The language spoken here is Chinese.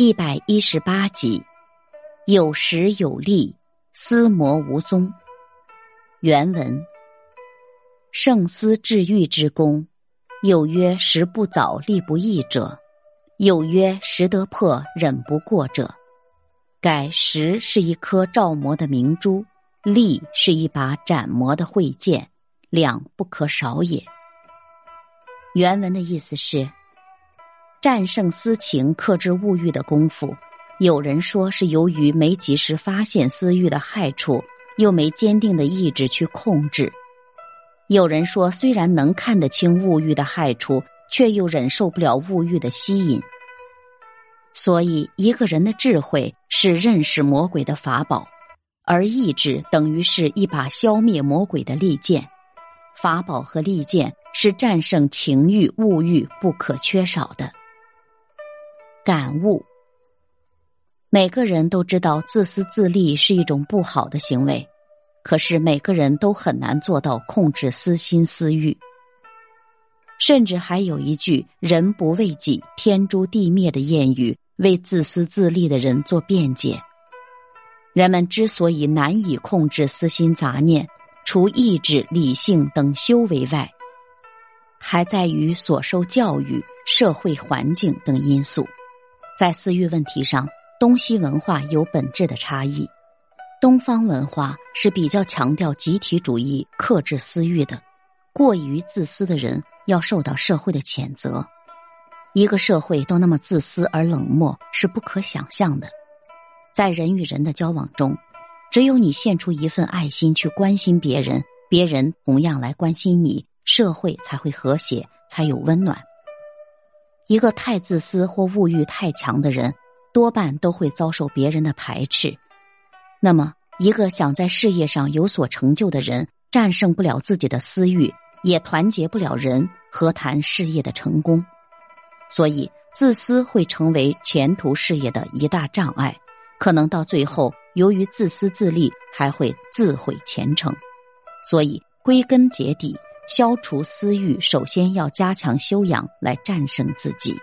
一百一十八集，有时有力，思魔无踪。原文：圣思治愈之功，有曰时不早，力不易者；有曰时得破，忍不过者。改时是一颗照魔的明珠，力是一把斩魔的慧剑，两不可少也。原文的意思是。战胜私情、克制物欲的功夫，有人说是由于没及时发现私欲的害处，又没坚定的意志去控制；有人说虽然能看得清物欲的害处，却又忍受不了物欲的吸引。所以，一个人的智慧是认识魔鬼的法宝，而意志等于是一把消灭魔鬼的利剑。法宝和利剑是战胜情欲、物欲不可缺少的。感悟：每个人都知道自私自利是一种不好的行为，可是每个人都很难做到控制私心私欲。甚至还有一句“人不为己，天诛地灭”的谚语，为自私自利的人做辩解。人们之所以难以控制私心杂念，除意志、理性等修为外，还在于所受教育、社会环境等因素。在私欲问题上，东西文化有本质的差异。东方文化是比较强调集体主义、克制私欲的，过于自私的人要受到社会的谴责。一个社会都那么自私而冷漠，是不可想象的。在人与人的交往中，只有你献出一份爱心去关心别人，别人同样来关心你，社会才会和谐，才有温暖。一个太自私或物欲太强的人，多半都会遭受别人的排斥。那么，一个想在事业上有所成就的人，战胜不了自己的私欲，也团结不了人，何谈事业的成功？所以，自私会成为前途事业的一大障碍，可能到最后，由于自私自利，还会自毁前程。所以，归根结底。消除私欲，首先要加强修养，来战胜自己。